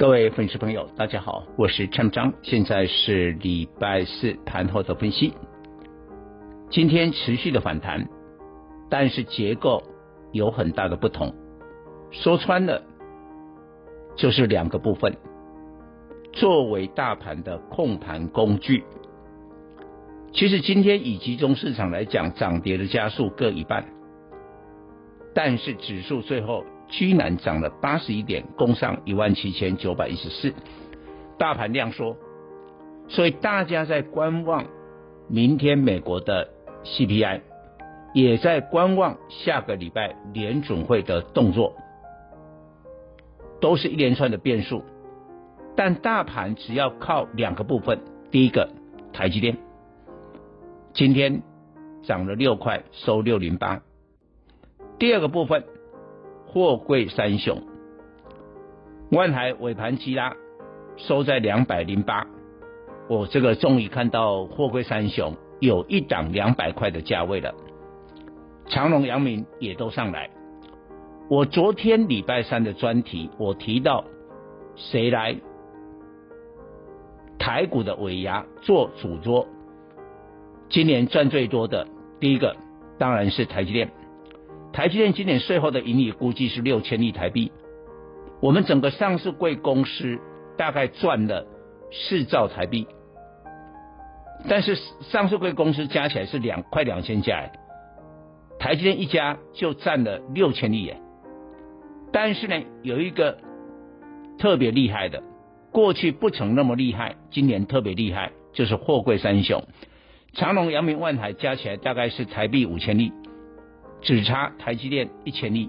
各位粉丝朋友，大家好，我是陈章，现在是礼拜四盘后的分析。今天持续的反弹，但是结构有很大的不同。说穿了，就是两个部分。作为大盘的控盘工具，其实今天以集中市场来讲，涨跌的加速各一半。但是指数最后居然涨了八十一点，攻上一万七千九百一十四，大盘量缩，所以大家在观望明天美国的 CPI，也在观望下个礼拜联准会的动作，都是一连串的变数。但大盘只要靠两个部分，第一个台积电今天涨了六块，收六零八。第二个部分，货柜三雄，万海尾盘急拉，收在两百零八。我这个终于看到货柜三雄有一档两百块的价位了。长荣、阳明也都上来。我昨天礼拜三的专题，我提到谁来台股的尾牙做主桌？今年赚最多的第一个当然是台积电。台积电今年税后的盈利估计是六千亿台币，我们整个上市柜公司大概赚了四兆台币，但是上市柜公司加起来是两快两千家，台积电一家就占了六千亿耶。但是呢，有一个特别厉害的，过去不曾那么厉害，今年特别厉害，就是货柜三雄，长荣、阳明、万海加起来大概是台币五千亿。只差台积电一千亿，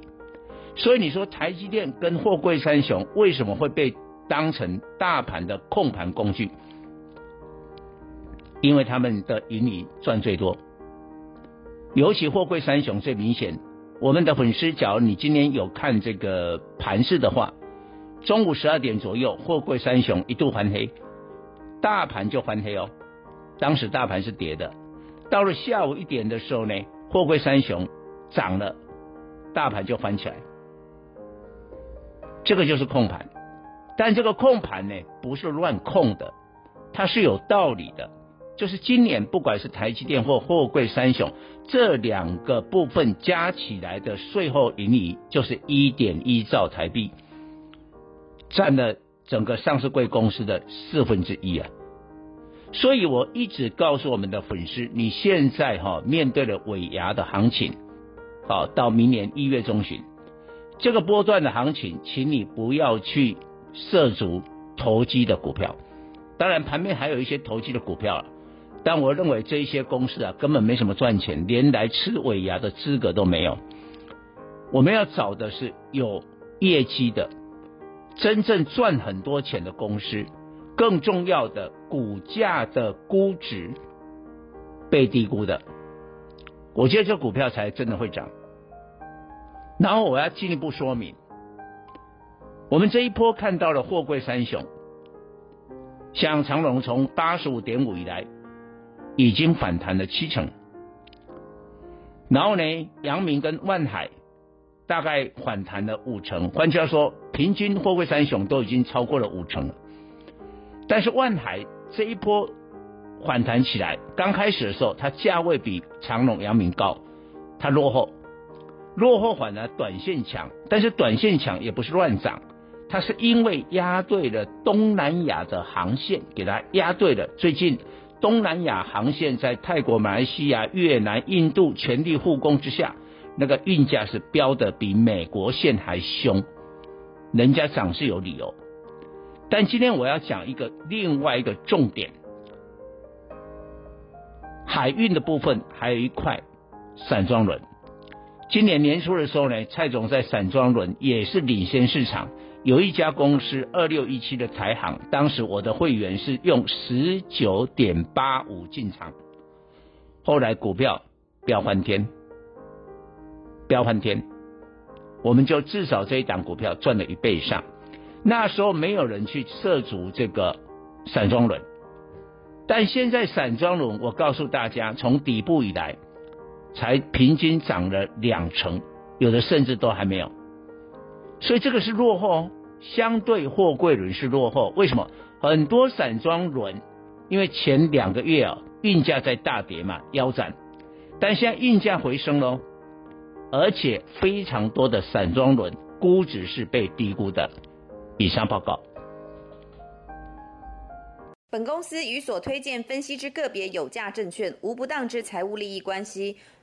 所以你说台积电跟货柜三雄为什么会被当成大盘的控盘工具？因为他们的盈利赚最多，尤其货柜三雄最明显。我们的粉丝，假如你今天有看这个盘势的话，中午十二点左右，货柜三雄一度翻黑，大盘就翻黑哦。当时大盘是跌的，到了下午一点的时候呢，货柜三雄。涨了，大盘就翻起来，这个就是控盘。但这个控盘呢，不是乱控的，它是有道理的。就是今年不管是台积电或货柜三雄这两个部分加起来的税后盈余，就是一点一兆台币，占了整个上市柜公司的四分之一啊。所以我一直告诉我们的粉丝，你现在哈面对了尾牙的行情。好，到明年一月中旬，这个波段的行情，请你不要去涉足投机的股票。当然，盘面还有一些投机的股票，但我认为这一些公司啊，根本没什么赚钱，连来吃尾牙的资格都没有。我们要找的是有业绩的、真正赚很多钱的公司，更重要的，股价的估值被低估的。我觉得这股票才真的会涨。然后我要进一步说明，我们这一波看到了货柜三雄，像长荣从八十五点五以来已经反弹了七成，然后呢，阳明跟万海大概反弹了五成，换句话说，平均货柜三雄都已经超过了五成了。但是万海这一波。反弹起来，刚开始的时候，它价位比长荣、阳明高，它落后，落后反而短线强，但是短线强也不是乱涨，它是因为压对了东南亚的航线，给它压对了。最近东南亚航线在泰国、马来西亚、越南、印度全力护工之下，那个运价是飙得比美国线还凶，人家涨是有理由。但今天我要讲一个另外一个重点。海运的部分还有一块散装轮，今年年初的时候呢，蔡总在散装轮也是领先市场，有一家公司二六一七的台航，当时我的会员是用十九点八五进场，后来股票飙翻天，飙翻天，我们就至少这一档股票赚了一倍以上。那时候没有人去涉足这个散装轮，但现在散装轮，我告诉大家，从底部以来才平均涨了两成，有的甚至都还没有。所以这个是落后，相对货柜轮是落后。为什么？很多散装轮，因为前两个月啊运价在大跌嘛，腰斩，但现在运价回升喽，而且非常多的散装轮估值是被低估的。以上报告。本公司与所推荐分析之个别有价证券无不当之财务利益关系。